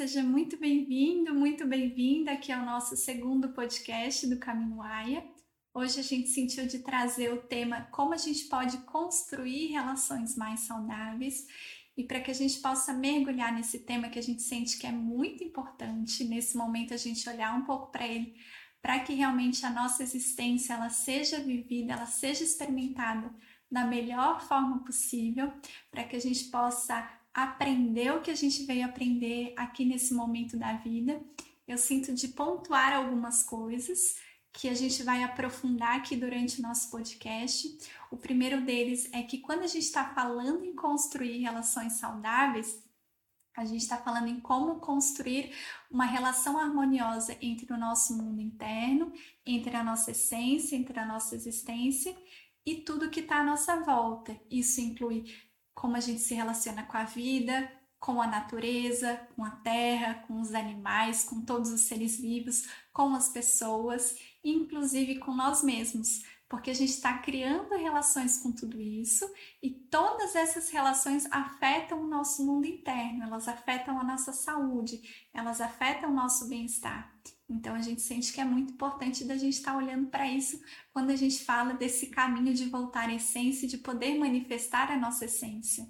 seja muito bem-vindo, muito bem-vinda aqui ao nosso segundo podcast do Caminho Aia. Hoje a gente sentiu de trazer o tema como a gente pode construir relações mais saudáveis e para que a gente possa mergulhar nesse tema que a gente sente que é muito importante nesse momento a gente olhar um pouco para ele, para que realmente a nossa existência ela seja vivida, ela seja experimentada da melhor forma possível, para que a gente possa aprender o que a gente veio aprender aqui nesse momento da vida. Eu sinto de pontuar algumas coisas que a gente vai aprofundar aqui durante o nosso podcast. O primeiro deles é que quando a gente está falando em construir relações saudáveis, a gente está falando em como construir uma relação harmoniosa entre o nosso mundo interno, entre a nossa essência, entre a nossa existência e tudo que está à nossa volta. Isso inclui como a gente se relaciona com a vida, com a natureza, com a terra, com os animais, com todos os seres vivos, com as pessoas, inclusive com nós mesmos, porque a gente está criando relações com tudo isso e todas essas relações afetam o nosso mundo interno, elas afetam a nossa saúde, elas afetam o nosso bem-estar. Então a gente sente que é muito importante da gente estar tá olhando para isso quando a gente fala desse caminho de voltar à essência, de poder manifestar a nossa essência.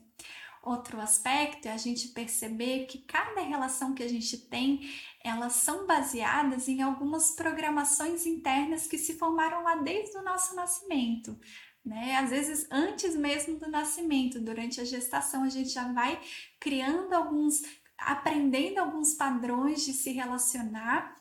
Outro aspecto é a gente perceber que cada relação que a gente tem, elas são baseadas em algumas programações internas que se formaram lá desde o nosso nascimento. Né? Às vezes, antes mesmo do nascimento, durante a gestação, a gente já vai criando alguns, aprendendo alguns padrões de se relacionar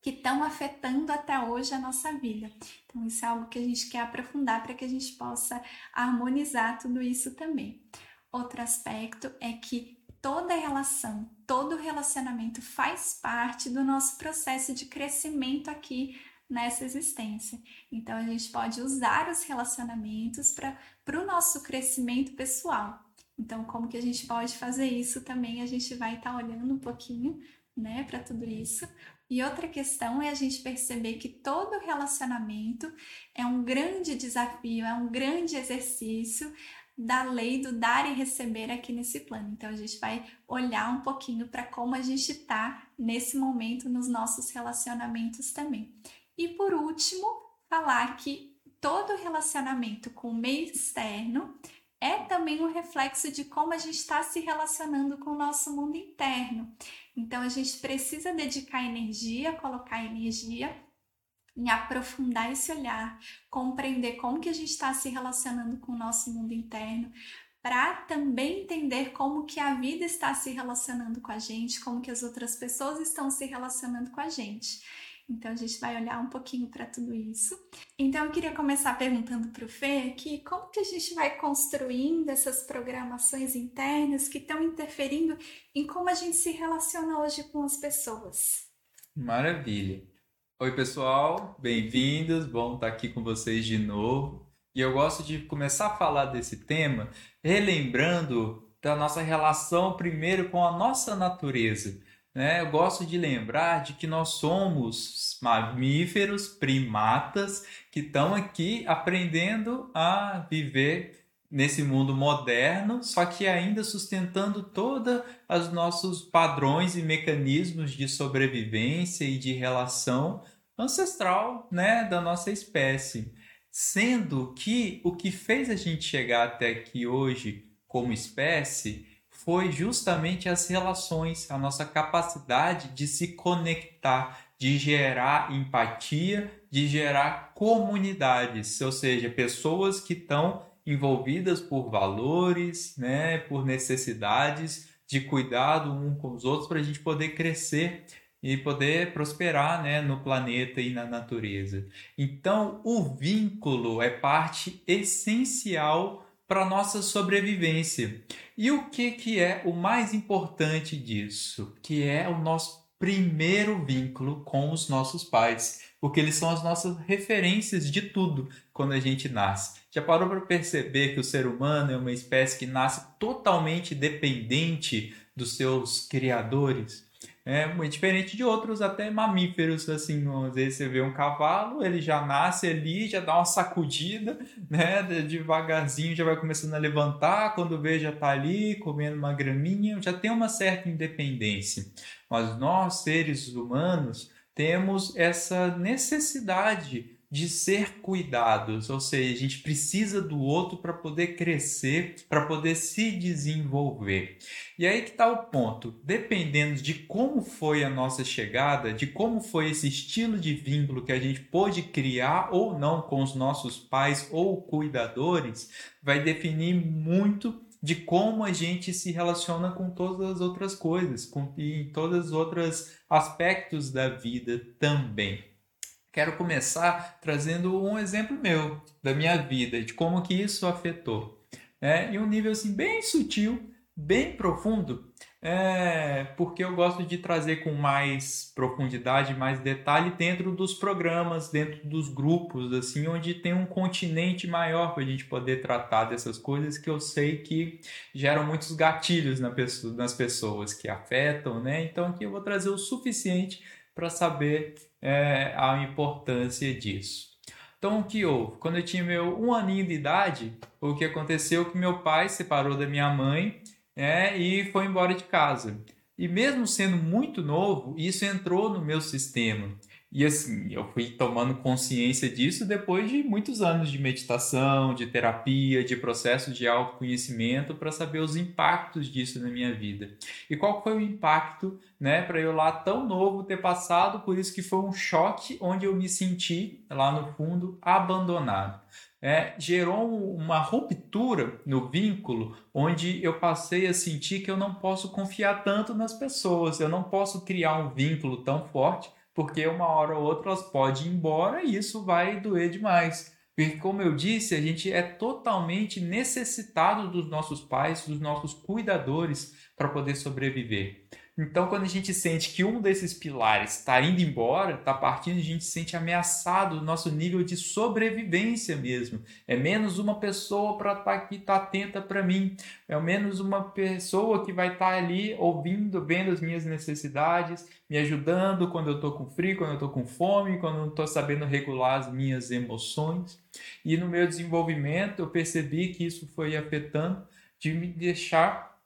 que estão afetando até hoje a nossa vida. Então, isso é algo que a gente quer aprofundar para que a gente possa harmonizar tudo isso também. Outro aspecto é que toda relação, todo relacionamento faz parte do nosso processo de crescimento aqui nessa existência. Então a gente pode usar os relacionamentos para o nosso crescimento pessoal. Então, como que a gente pode fazer isso também? A gente vai estar tá olhando um pouquinho né, para tudo isso. E outra questão é a gente perceber que todo relacionamento é um grande desafio, é um grande exercício da lei do dar e receber aqui nesse plano. Então a gente vai olhar um pouquinho para como a gente está nesse momento nos nossos relacionamentos também. E por último, falar que todo relacionamento com o meio externo é também um reflexo de como a gente está se relacionando com o nosso mundo interno. Então a gente precisa dedicar energia, colocar energia em aprofundar esse olhar, compreender como que a gente está se relacionando com o nosso mundo interno, para também entender como que a vida está se relacionando com a gente, como que as outras pessoas estão se relacionando com a gente. Então a gente vai olhar um pouquinho para tudo isso. Então eu queria começar perguntando para o Fê aqui como que a gente vai construindo essas programações internas que estão interferindo em como a gente se relaciona hoje com as pessoas. Maravilha. Oi, pessoal, bem-vindos. Bom estar aqui com vocês de novo. E eu gosto de começar a falar desse tema relembrando da nossa relação primeiro com a nossa natureza. Né? Eu gosto de lembrar de que nós somos mamíferos, primatas, que estão aqui aprendendo a viver nesse mundo moderno, só que ainda sustentando todos os nossos padrões e mecanismos de sobrevivência e de relação ancestral, né, da nossa espécie. Sendo que o que fez a gente chegar até aqui hoje como espécie foi justamente as relações, a nossa capacidade de se conectar, de gerar empatia, de gerar comunidades, ou seja, pessoas que estão envolvidas por valores, né, por necessidades de cuidado um com os outros para a gente poder crescer e poder prosperar né, no planeta e na natureza. Então, o vínculo é parte essencial para nossa sobrevivência. E o que, que é o mais importante disso? Que é o nosso primeiro vínculo com os nossos pais, porque eles são as nossas referências de tudo quando a gente nasce. Já parou para perceber que o ser humano é uma espécie que nasce totalmente dependente dos seus criadores? É muito diferente de outros até mamíferos, assim, às vezes você vê um cavalo, ele já nasce ali, já dá uma sacudida, né, devagarzinho já vai começando a levantar, quando vê já tá ali comendo uma graminha, já tem uma certa independência. Mas nós, seres humanos, temos essa necessidade de ser cuidados, ou seja, a gente precisa do outro para poder crescer, para poder se desenvolver. E aí que está o ponto. Dependendo de como foi a nossa chegada, de como foi esse estilo de vínculo que a gente pôde criar ou não com os nossos pais ou cuidadores, vai definir muito de como a gente se relaciona com todas as outras coisas, com e em todos os outros aspectos da vida também. Quero começar trazendo um exemplo meu da minha vida, de como que isso afetou. É, em um nível assim bem sutil, bem profundo, é, porque eu gosto de trazer com mais profundidade, mais detalhe dentro dos programas, dentro dos grupos, assim, onde tem um continente maior para a gente poder tratar dessas coisas que eu sei que geram muitos gatilhos na pessoa, nas pessoas que afetam, né? Então aqui eu vou trazer o suficiente para saber é, a importância disso. Então, o que houve? Quando eu tinha meu um aninho de idade, o que aconteceu é que meu pai separou da minha mãe é, e foi embora de casa. E mesmo sendo muito novo, isso entrou no meu sistema. E assim, eu fui tomando consciência disso depois de muitos anos de meditação, de terapia, de processo de autoconhecimento para saber os impactos disso na minha vida. E qual foi o impacto, né, para eu lá tão novo ter passado por isso que foi um choque onde eu me senti lá no fundo abandonado. É, gerou uma ruptura no vínculo onde eu passei a sentir que eu não posso confiar tanto nas pessoas, eu não posso criar um vínculo tão forte porque uma hora ou outra elas podem ir embora e isso vai doer demais. Porque, como eu disse, a gente é totalmente necessitado dos nossos pais, dos nossos cuidadores para poder sobreviver. Então, quando a gente sente que um desses pilares está indo embora, está partindo, a gente se sente ameaçado o nosso nível de sobrevivência mesmo. É menos uma pessoa para estar tá estar tá atenta para mim. É menos uma pessoa que vai estar tá ali ouvindo, vendo as minhas necessidades, me ajudando quando eu estou com frio, quando eu estou com fome, quando eu não estou sabendo regular as minhas emoções. E no meu desenvolvimento, eu percebi que isso foi afetando de me deixar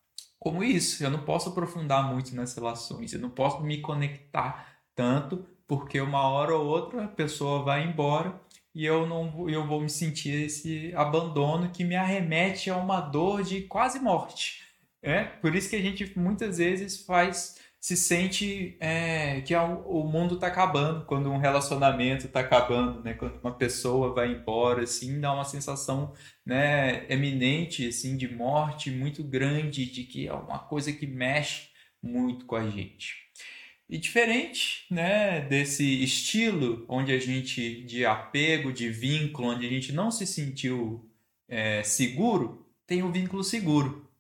como isso. Eu não posso aprofundar muito nas relações, eu não posso me conectar tanto, porque uma hora ou outra a pessoa vai embora e eu não eu vou me sentir esse abandono que me arremete a uma dor de quase morte. É por isso que a gente muitas vezes faz se sente é, que o mundo está acabando, quando um relacionamento está acabando, né? Quando uma pessoa vai embora, assim, dá uma sensação, né, eminente, assim, de morte muito grande, de que é uma coisa que mexe muito com a gente. E diferente, né, desse estilo onde a gente de apego, de vínculo, onde a gente não se sentiu é, seguro, tem o vínculo seguro,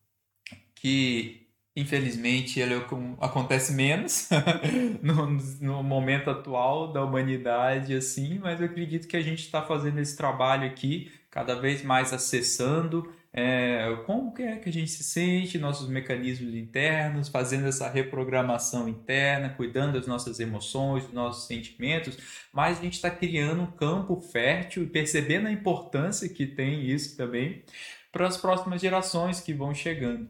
que Infelizmente, ele é acontece menos no, no, momento atual da humanidade, assim, mas eu acredito que a gente está fazendo esse trabalho aqui, cada vez mais acessando é, como que é que a gente se sente, nossos mecanismos internos, fazendo essa reprogramação interna, cuidando das nossas emoções, dos nossos sentimentos, mas a gente está criando um campo fértil e percebendo a importância que tem isso também para as próximas gerações que vão chegando.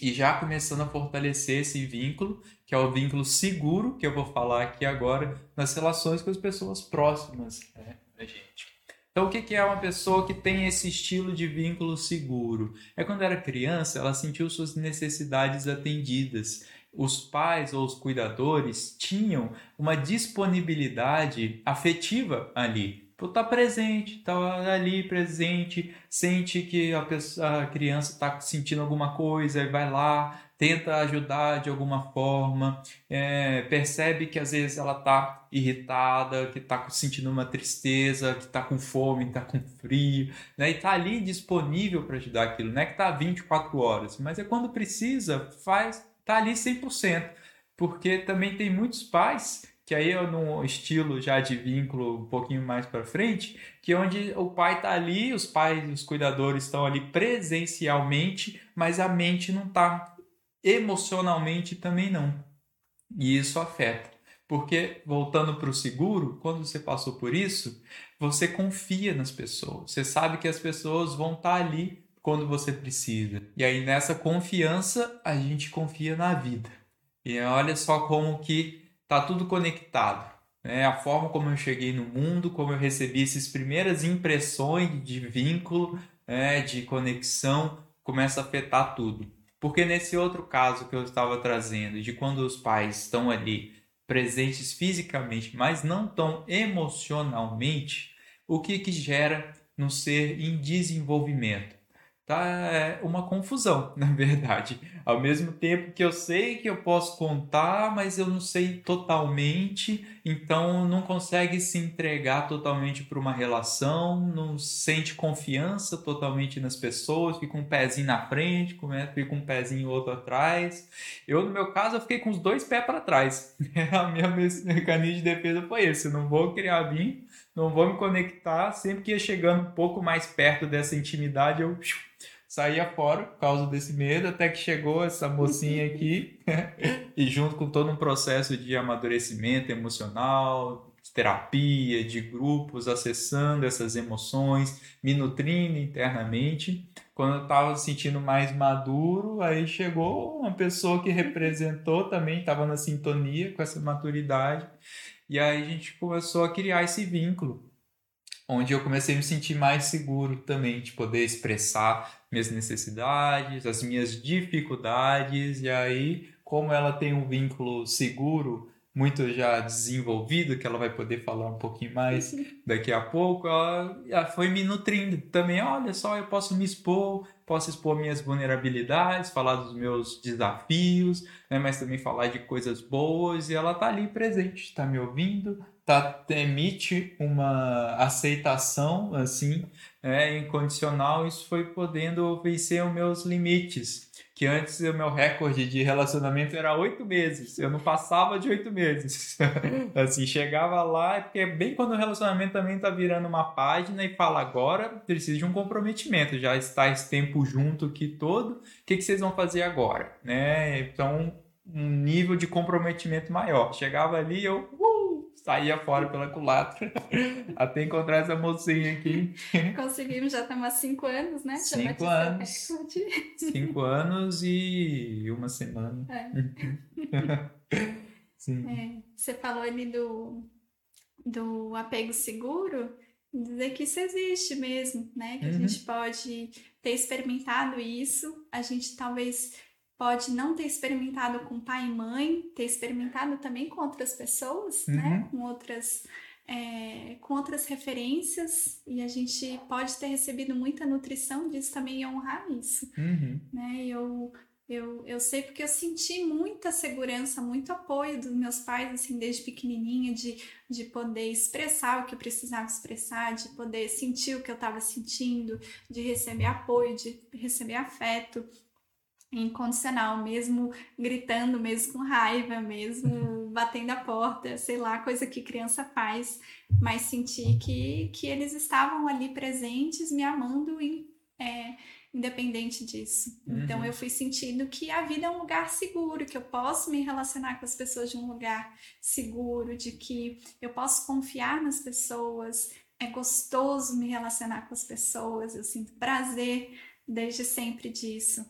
E já começando a fortalecer esse vínculo, que é o vínculo seguro, que eu vou falar aqui agora, nas relações com as pessoas próximas né, da gente. Então, o que é uma pessoa que tem esse estilo de vínculo seguro? É quando era criança, ela sentiu suas necessidades atendidas. Os pais ou os cuidadores tinham uma disponibilidade afetiva ali por estar tá presente, estar tá ali presente, sente que a, pessoa, a criança está sentindo alguma coisa e vai lá, tenta ajudar de alguma forma, é, percebe que às vezes ela está irritada, que está sentindo uma tristeza, que está com fome, está com frio, né? e está ali disponível para ajudar aquilo, não é que está 24 horas, mas é quando precisa, faz, está ali 100%, porque também tem muitos pais que aí é num estilo já de vínculo um pouquinho mais para frente, que é onde o pai está ali, os pais, os cuidadores estão ali presencialmente, mas a mente não está emocionalmente também não. E isso afeta. Porque, voltando para o seguro, quando você passou por isso, você confia nas pessoas. Você sabe que as pessoas vão estar tá ali quando você precisa. E aí, nessa confiança, a gente confia na vida. E olha só como que tá tudo conectado. Né? A forma como eu cheguei no mundo, como eu recebi essas primeiras impressões de vínculo, né? de conexão, começa a afetar tudo. Porque nesse outro caso que eu estava trazendo, de quando os pais estão ali presentes fisicamente, mas não tão emocionalmente, o que, que gera no ser em desenvolvimento? Tá é uma confusão, na verdade. Ao mesmo tempo que eu sei que eu posso contar, mas eu não sei totalmente, então não consegue se entregar totalmente para uma relação, não sente confiança totalmente nas pessoas, fica um pezinho na frente, fica um pezinho outro atrás. Eu, no meu caso, eu fiquei com os dois pés para trás. A minha mecanismo de defesa foi esse: eu não vou criar vínculo, não vou me conectar. Sempre que ia chegando um pouco mais perto dessa intimidade, eu saía fora por causa desse medo, até que chegou essa mocinha aqui e junto com todo um processo de amadurecimento emocional, de terapia, de grupos, acessando essas emoções, me nutrindo internamente. Quando eu estava sentindo mais maduro, aí chegou uma pessoa que representou também, estava na sintonia com essa maturidade, e aí a gente começou a criar esse vínculo onde eu comecei a me sentir mais seguro também de poder expressar minhas necessidades, as minhas dificuldades, e aí, como ela tem um vínculo seguro, muito já desenvolvido, que ela vai poder falar um pouquinho mais daqui a pouco, ela foi me nutrindo também. Olha só, eu posso me expor, posso expor minhas vulnerabilidades, falar dos meus desafios, né, mas também falar de coisas boas, e ela tá ali presente, está me ouvindo, tá, emite uma aceitação assim é, incondicional isso foi podendo vencer os meus limites que antes o meu recorde de relacionamento era oito meses. Eu não passava de oito meses. Assim chegava lá porque é bem quando o relacionamento também tá virando uma página e fala agora precisa de um comprometimento já está esse tempo junto aqui todo o que, que vocês vão fazer agora? né? Então um nível de comprometimento maior. Chegava ali eu uh, saía fora pela culatra até encontrar essa mocinha aqui. Conseguimos, já estamos há cinco anos, né? Cinco anos. Cinco anos e uma semana. É. Sim. É, você falou ali do, do apego seguro, dizer que isso existe mesmo, né? Que uhum. a gente pode ter experimentado isso, a gente talvez pode não ter experimentado com pai e mãe, ter experimentado também com outras pessoas, né? uhum. né? Com outras, é, com outras referências e a gente pode ter recebido muita nutrição disso também e honrar isso, uhum. né? Eu eu, eu sei porque eu senti muita segurança, muito apoio dos meus pais, assim, desde pequenininha, de, de poder expressar o que eu precisava expressar, de poder sentir o que eu estava sentindo, de receber apoio, de receber afeto incondicional, mesmo gritando, mesmo com raiva, mesmo batendo a porta, sei lá, coisa que criança faz, mas senti que, que eles estavam ali presentes, me amando, em, é, independente disso. Então, uhum. Então eu fui sentindo que a vida é um lugar seguro, que eu posso me relacionar com as pessoas de um lugar seguro, de que eu posso confiar nas pessoas, é gostoso me relacionar com as pessoas, eu sinto prazer desde sempre disso.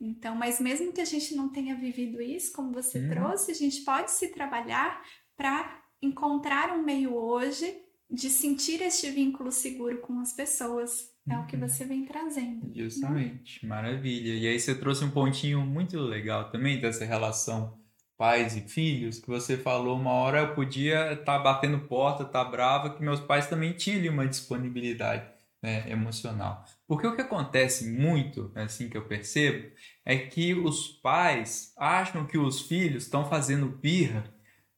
Então, mas mesmo que a gente não tenha vivido isso, como você uhum. trouxe, a gente pode se trabalhar para encontrar um meio hoje de sentir este vínculo seguro com as pessoas. É uhum. o que uhum. você vem trazendo. Né? Justamente, né? maravilha. E aí você trouxe um pontinho muito legal também dessa relação pais e filhos, que você falou uma hora eu podia estar tá batendo porta, estar tá brava, que meus pais também tinham ali uma disponibilidade né, emocional. Porque o que acontece muito, assim que eu percebo, é que os pais acham que os filhos estão fazendo birra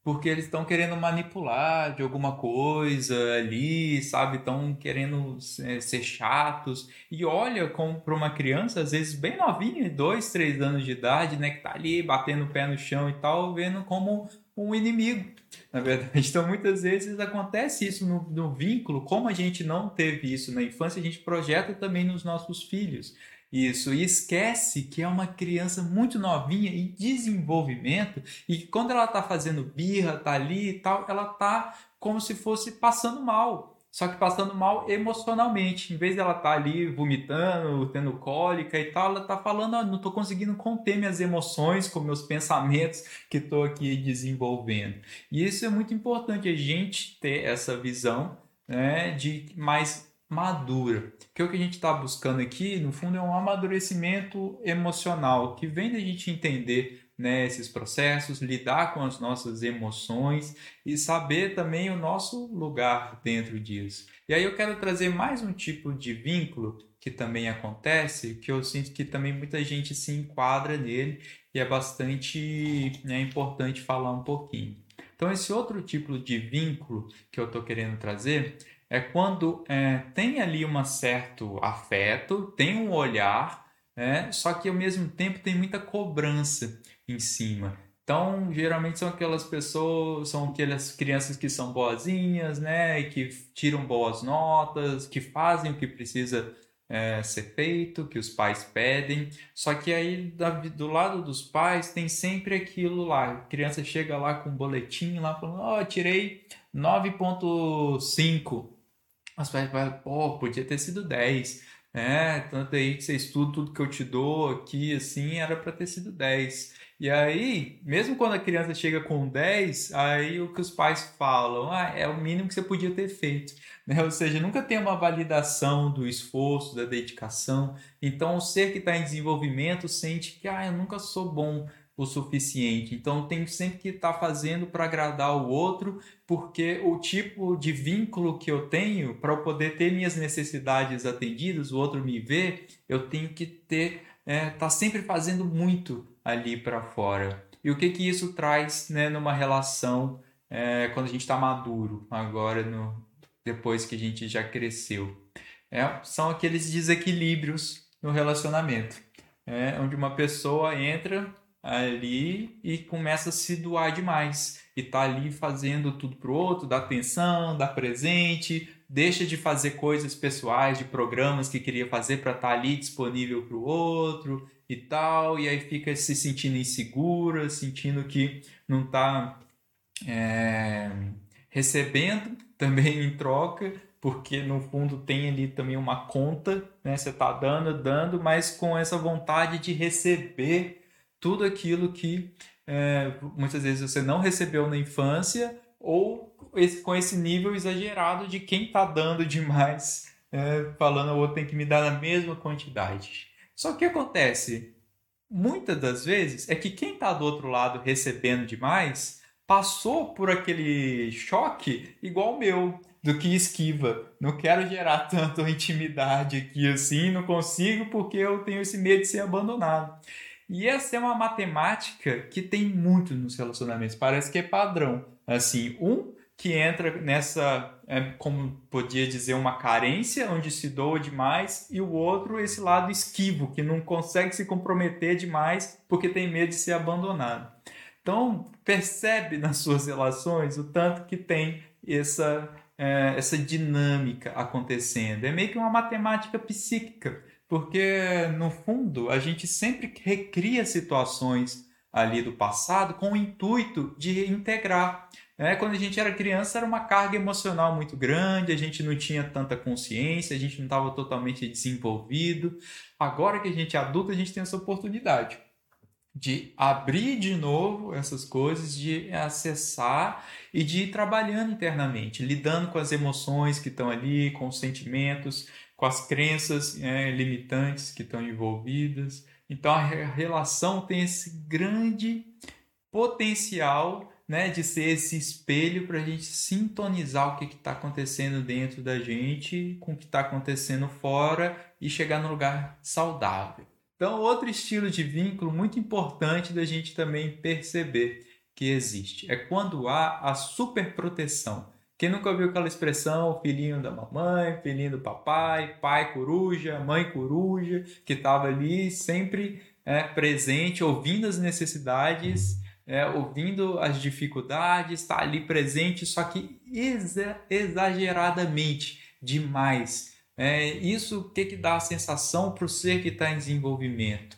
porque eles estão querendo manipular de alguma coisa ali, sabe? Estão querendo é, ser chatos. E olha para uma criança, às vezes bem novinha, dois, três anos de idade, né? Que tá ali batendo o pé no chão e tal, vendo como um inimigo, na verdade. Então, muitas vezes acontece isso no, no, vínculo, como a gente não teve isso na infância, a gente projeta também nos nossos filhos. isso e esquece que é uma criança muito novinha em desenvolvimento e que quando ela está fazendo birra, tá ali e tal, ela tá como se fosse passando mal só que passando mal emocionalmente. Em vez dela estar tá ali vomitando, tendo cólica e tal, ela está falando: ah, não estou conseguindo conter minhas emoções com meus pensamentos que estou aqui desenvolvendo. E isso é muito importante a gente ter essa visão né, de mais madura. Porque o que a gente está buscando aqui, no fundo, é um amadurecimento emocional que vem da gente entender né, esses processos, lidar com as nossas emoções e saber também o nosso lugar dentro disso. E aí eu quero trazer mais um tipo de vínculo que também acontece, que eu sinto que também muita gente se enquadra nele e é bastante né, importante falar um pouquinho. Então, esse outro tipo de vínculo que eu estou querendo trazer é quando é, tem ali um certo afeto, tem um olhar, é, só que ao mesmo tempo tem muita cobrança em cima. Então, geralmente são aquelas pessoas, são aquelas crianças que são boazinhas, né? Que tiram boas notas, que fazem o que precisa é, ser feito, que os pais pedem. Só que aí do lado dos pais tem sempre aquilo lá. A criança chega lá com um boletim lá falando, ó, oh, tirei 9.5. Os pais falam, pô, podia ter sido 10. É, tanto aí que você estuda tudo que eu te dou aqui, assim, era para ter sido 10. E aí, mesmo quando a criança chega com 10, aí o que os pais falam, ah, é o mínimo que você podia ter feito. Né? Ou seja, nunca tem uma validação do esforço, da dedicação. Então, o ser que está em desenvolvimento sente que, ah, eu nunca sou bom o suficiente. Então, tem sempre que estar tá fazendo para agradar o outro, porque o tipo de vínculo que eu tenho para eu poder ter minhas necessidades atendidas, o outro me ver, eu tenho que ter, é, tá sempre fazendo muito ali para fora. E o que que isso traz né, numa relação é, quando a gente está maduro, agora no, depois que a gente já cresceu? É, são aqueles desequilíbrios no relacionamento, é, onde uma pessoa entra ali e começa a se doar demais e tá ali fazendo tudo pro outro, dá atenção, dá presente, deixa de fazer coisas pessoais, de programas que queria fazer para estar tá ali disponível para o outro e tal, e aí fica se sentindo insegura, sentindo que não está é, recebendo também em troca, porque no fundo tem ali também uma conta, né? Você está dando, dando, mas com essa vontade de receber tudo aquilo que é, muitas vezes você não recebeu na infância ou esse, com esse nível exagerado de quem está dando demais, é, falando o outro tem que me dar a mesma quantidade. Só que acontece? Muitas das vezes é que quem está do outro lado recebendo demais passou por aquele choque igual o meu, do que esquiva. Não quero gerar tanto intimidade aqui assim, não consigo porque eu tenho esse medo de ser abandonado. E essa é uma matemática que tem muito nos relacionamentos, parece que é padrão. Assim, um que entra nessa, é, como podia dizer, uma carência, onde se doa demais, e o outro, esse lado esquivo, que não consegue se comprometer demais porque tem medo de ser abandonado. Então, percebe nas suas relações o tanto que tem essa, é, essa dinâmica acontecendo. É meio que uma matemática psíquica, porque no fundo a gente sempre recria situações ali do passado com o intuito de integrar. É, quando a gente era criança, era uma carga emocional muito grande, a gente não tinha tanta consciência, a gente não estava totalmente desenvolvido. Agora que a gente é adulto, a gente tem essa oportunidade de abrir de novo essas coisas, de acessar e de ir trabalhando internamente, lidando com as emoções que estão ali, com os sentimentos, com as crenças é, limitantes que estão envolvidas. Então a relação tem esse grande potencial né, de ser esse espelho para a gente sintonizar o que está acontecendo dentro da gente com o que está acontecendo fora e chegar num lugar saudável. Então, outro estilo de vínculo muito importante da gente também perceber que existe é quando há a superproteção. Quem nunca ouviu aquela expressão, filhinho da mamãe, filhinho do papai, pai coruja, mãe coruja, que estava ali sempre é, presente, ouvindo as necessidades é, ouvindo as dificuldades, está ali presente, só que exa exageradamente demais É, isso o que, que dá a sensação para o ser que está em desenvolvimento?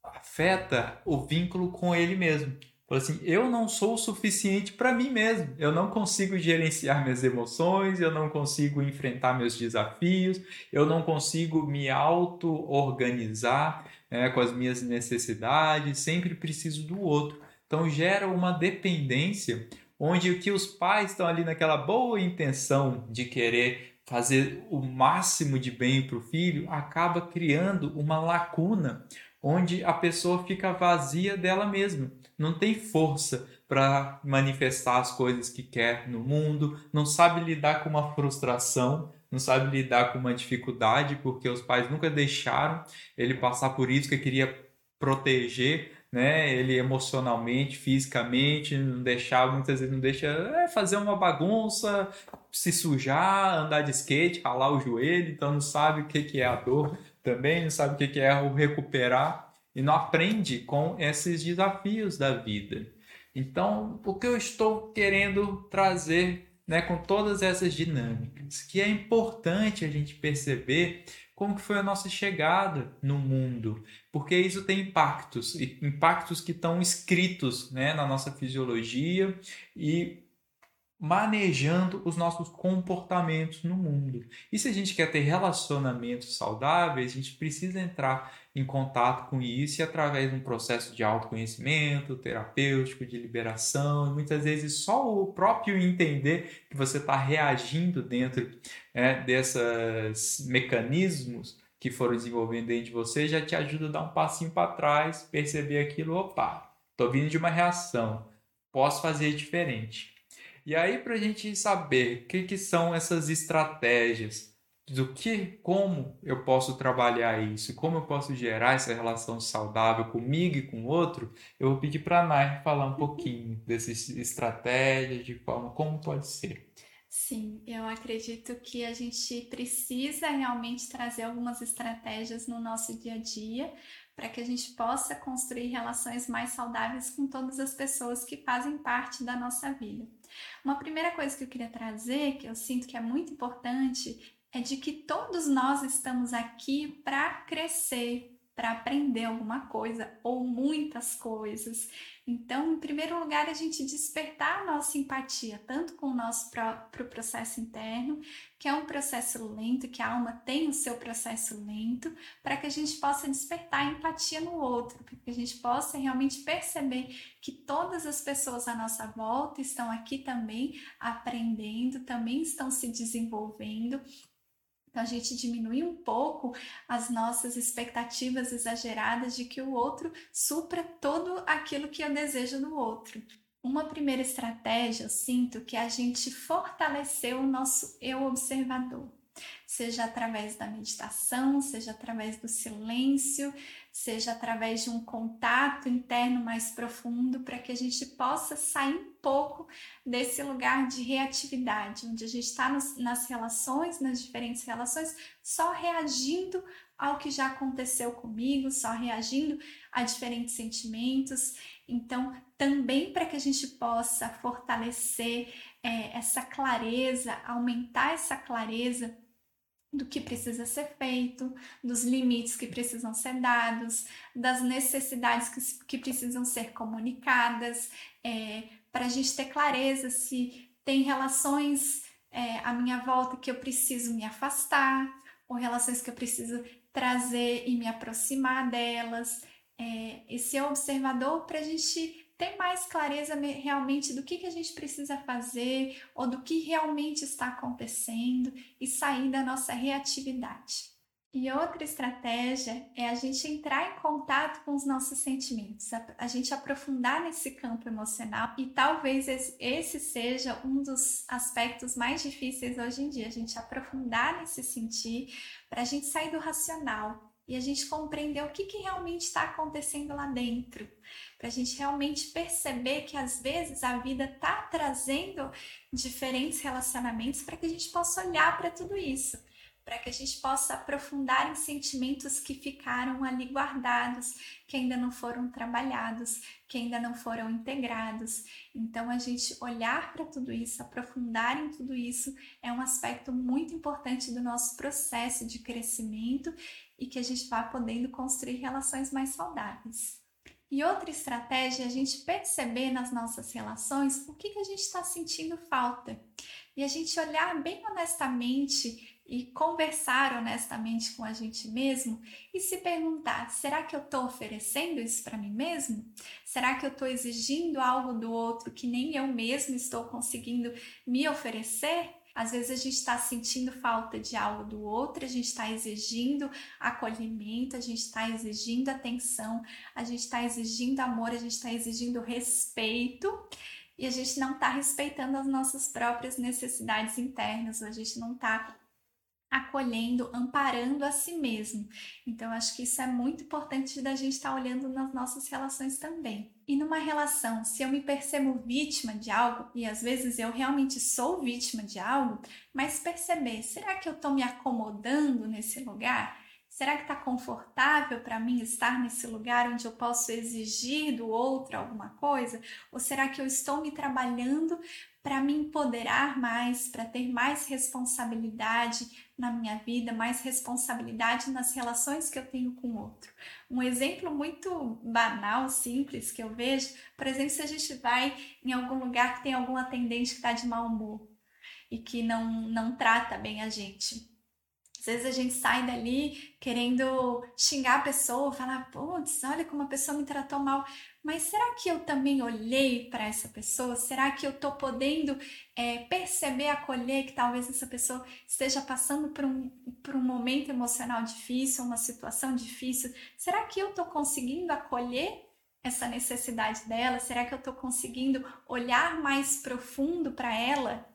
Afeta o vínculo com ele mesmo. Fala assim, eu não sou o suficiente para mim mesmo. Eu não consigo gerenciar minhas emoções, eu não consigo enfrentar meus desafios, eu não consigo me auto-organizar né, com as minhas necessidades, sempre preciso do outro. Então gera uma dependência onde o que os pais estão ali naquela boa intenção de querer fazer o máximo de bem para o filho, acaba criando uma lacuna onde a pessoa fica vazia dela mesma, não tem força para manifestar as coisas que quer no mundo, não sabe lidar com uma frustração, não sabe lidar com uma dificuldade, porque os pais nunca deixaram ele passar por isso, que queria proteger né? Ele emocionalmente, fisicamente, não deixava, muitas vezes não deixa é, fazer uma bagunça, se sujar, andar de skate, ralar o joelho, então não sabe o que, que é a dor também, não sabe o que, que é o recuperar e não aprende com esses desafios da vida. Então, o que eu estou querendo trazer né, com todas essas dinâmicas, que é importante a gente perceber como que foi a nossa chegada no mundo, porque isso tem impactos, impactos que estão escritos né, na nossa fisiologia e manejando os nossos comportamentos no mundo. E se a gente quer ter relacionamentos saudáveis, a gente precisa entrar em contato com isso e através de um processo de autoconhecimento, terapêutico, de liberação, e muitas vezes só o próprio entender que você está reagindo dentro é, desses mecanismos que foram desenvolvendo dentro de você já te ajuda a dar um passinho para trás, perceber aquilo, opa, estou vindo de uma reação, posso fazer diferente. E aí, para a gente saber o que, que são essas estratégias, do que, como eu posso trabalhar isso, como eu posso gerar essa relação saudável comigo e com o outro, eu vou pedir para a Nai falar um pouquinho dessas estratégias, de forma como pode ser. Sim, eu acredito que a gente precisa realmente trazer algumas estratégias no nosso dia a dia para que a gente possa construir relações mais saudáveis com todas as pessoas que fazem parte da nossa vida. Uma primeira coisa que eu queria trazer, que eu sinto que é muito importante, é de que todos nós estamos aqui para crescer, para aprender alguma coisa ou muitas coisas. Então, em primeiro lugar, a gente despertar a nossa empatia, tanto com o nosso próprio processo interno, que é um processo lento, que a alma tem o seu processo lento, para que a gente possa despertar a empatia no outro, para que a gente possa realmente perceber que todas as pessoas à nossa volta estão aqui também aprendendo, também estão se desenvolvendo então, a gente diminui um pouco as nossas expectativas exageradas de que o outro supra tudo aquilo que eu desejo no outro. Uma primeira estratégia, eu sinto que é a gente fortalecer o nosso eu observador seja através da meditação, seja através do silêncio, seja através de um contato interno mais profundo, para que a gente possa sair um pouco desse lugar de reatividade, onde a gente está nas relações, nas diferentes relações, só reagindo ao que já aconteceu comigo, só reagindo a diferentes sentimentos. Então, também para que a gente possa fortalecer é, essa clareza, aumentar essa clareza do que precisa ser feito, dos limites que precisam ser dados, das necessidades que, que precisam ser comunicadas, é, para a gente ter clareza se tem relações é, à minha volta que eu preciso me afastar, ou relações que eu preciso trazer e me aproximar delas. É, esse observador para a gente ter mais clareza realmente do que, que a gente precisa fazer ou do que realmente está acontecendo e sair da nossa reatividade. E outra estratégia é a gente entrar em contato com os nossos sentimentos, a, gente aprofundar nesse campo emocional e talvez esse seja um dos aspectos mais difíceis hoje em dia, a gente aprofundar nesse sentir para a gente sair do racional e a gente compreender o que, que realmente está acontecendo lá dentro, para a gente realmente perceber que às vezes a vida está trazendo diferentes relacionamentos para que a gente possa olhar para tudo isso, para que a gente possa aprofundar em sentimentos que ficaram ali guardados, que ainda não foram trabalhados, que ainda não foram integrados. Então, a gente olhar para tudo isso, aprofundar em tudo isso, é um aspecto muito importante do nosso processo de crescimento e que a gente vá podendo construir relações mais saudáveis. E outra estratégia é a gente perceber nas nossas relações o que, que a gente está sentindo falta. E a gente olhar bem honestamente e conversar honestamente com a gente mesmo e se perguntar: será que eu estou oferecendo isso para mim mesmo? Será que eu estou exigindo algo do outro que nem eu mesmo estou conseguindo me oferecer? Às vezes a gente está sentindo falta de algo do outro, a gente está exigindo acolhimento, a gente está exigindo atenção, a gente está exigindo amor, a gente está exigindo respeito e a gente não está respeitando as nossas próprias necessidades internas, a gente não está acolhendo, amparando a si mesmo. Então, acho que isso é muito importante da gente estar tá olhando nas nossas relações também. E numa relação, se eu me percebo vítima de algo, e às vezes eu realmente sou vítima de algo, mas perceber, será que eu estou me acomodando nesse lugar? Será que está confortável para mim estar nesse lugar onde eu posso exigir do outro alguma coisa? Ou será que eu estou me trabalhando para me empoderar mais, para ter mais responsabilidade na minha vida, mais responsabilidade nas relações que eu tenho com o outro? Um exemplo muito banal, simples que eu vejo, por exemplo, se a gente vai em algum lugar que tem algum atendente que está de mau humor e que não, não trata bem a gente às vezes a gente sai dali querendo xingar a pessoa, falar, putz, olha como a pessoa me tratou mal. Mas será que eu também olhei para essa pessoa? Será que eu estou podendo é, perceber, acolher que talvez essa pessoa esteja passando por um, por um momento emocional difícil, uma situação difícil? Será que eu estou conseguindo acolher essa necessidade dela? Será que eu estou conseguindo olhar mais profundo para ela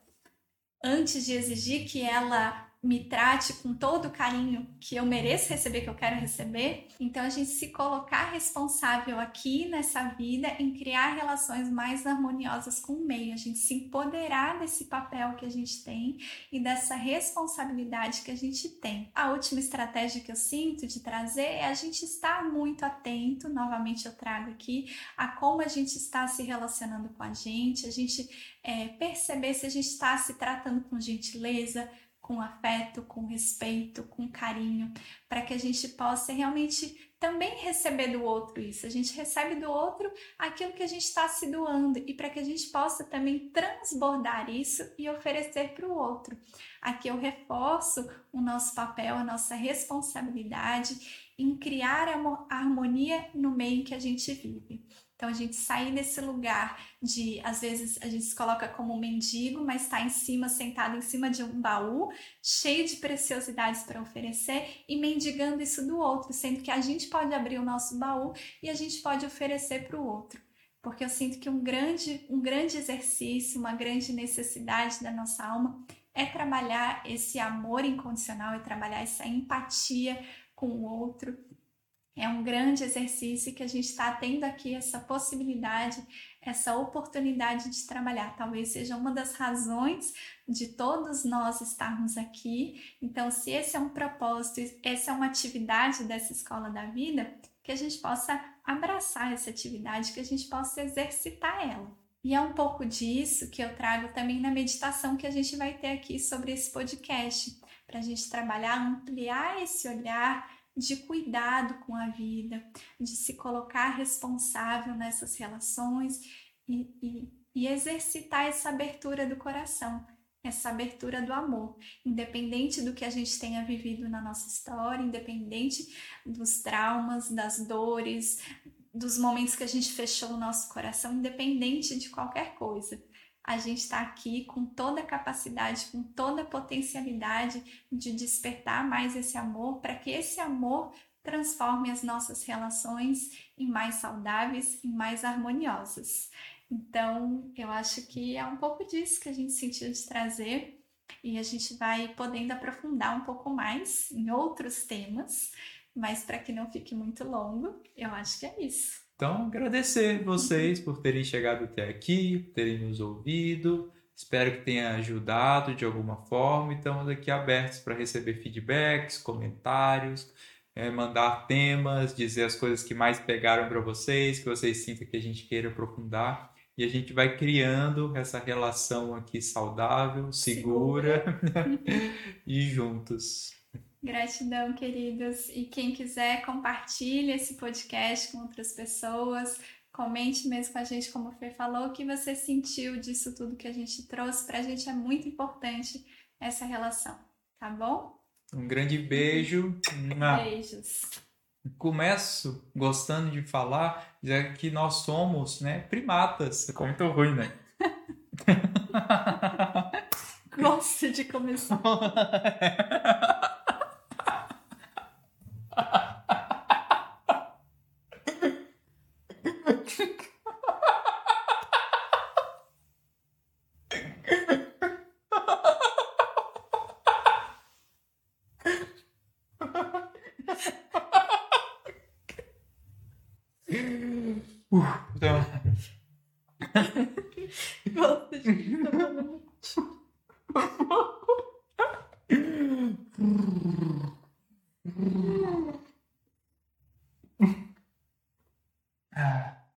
antes de exigir que ela me trate com todo o carinho que eu mereço receber, que eu quero receber. Então, a gente se colocar responsável aqui nessa vida em criar relações mais harmoniosas com o meio, a gente se empoderar desse papel que a gente tem e dessa responsabilidade que a gente tem. A última estratégia que eu sinto de trazer é a gente estar muito atento, novamente eu trago aqui, a como a gente está se relacionando com a gente, a gente é, perceber se a gente está se tratando com gentileza, com afeto, com respeito, com carinho, para que a gente possa realmente também receber do outro isso. A gente recebe do outro aquilo que a gente está se doando e para que a gente possa também transbordar isso e oferecer para o outro. Aqui eu reforço o nosso papel, a nossa responsabilidade em criar harmonia no meio que a gente vive. Então, a gente sair desse lugar de, às vezes, a gente se coloca como um mendigo, mas está em cima, sentado em cima de um baú, cheio de preciosidades para oferecer e mendigando isso do outro, sendo que a gente pode abrir o nosso baú e a gente pode oferecer para o outro. Porque eu sinto que um grande, um grande exercício, uma grande necessidade da nossa alma é trabalhar esse amor incondicional, é trabalhar essa empatia com o outro, é um grande exercício que a gente está tendo aqui essa possibilidade, essa oportunidade de trabalhar. Talvez seja uma das razões de todos nós estarmos aqui. Então, se esse é um propósito, essa é uma atividade dessa escola da vida, que a gente possa abraçar essa atividade, que a gente possa exercitar ela. E é um pouco disso que eu trago também na meditação que a gente vai ter aqui sobre esse podcast, para a gente trabalhar, ampliar esse olhar de cuidado com a vida, de se colocar responsável nessas relações e, e, e exercitar essa abertura do coração, essa abertura do amor, independente do que a gente tenha vivido na nossa história, independente dos traumas, das dores, dos momentos que a gente fechou o nosso coração, independente de qualquer coisa a gente está aqui com toda a capacidade, com toda a potencialidade de despertar mais esse amor, para que esse amor transforme as nossas relações em mais saudáveis e mais harmoniosas. Então, eu acho que é um pouco disso que a gente sentiu de trazer e a gente vai podendo aprofundar um pouco mais em outros temas, mas para que não fique muito longo, eu acho que é isso. Então, agradecer vocês por terem chegado até aqui, por terem nos ouvido. Espero que tenha ajudado de alguma forma estamos aqui abertos para receber feedbacks, comentários, é, mandar temas, dizer as coisas que mais pegaram para vocês, que vocês sintam que a gente queira aprofundar. E a gente vai criando essa relação aqui saudável, segura, segura. e juntos. Gratidão, queridos. E quem quiser, compartilhe esse podcast com outras pessoas. Comente mesmo com a gente, como o Fê falou, o que você sentiu disso tudo que a gente trouxe. Para a gente é muito importante essa relação, tá bom? Um grande beijo. Beijos. Começo gostando de falar já que nós somos né, primatas. Ficou muito ruim, né? Gosto de começar.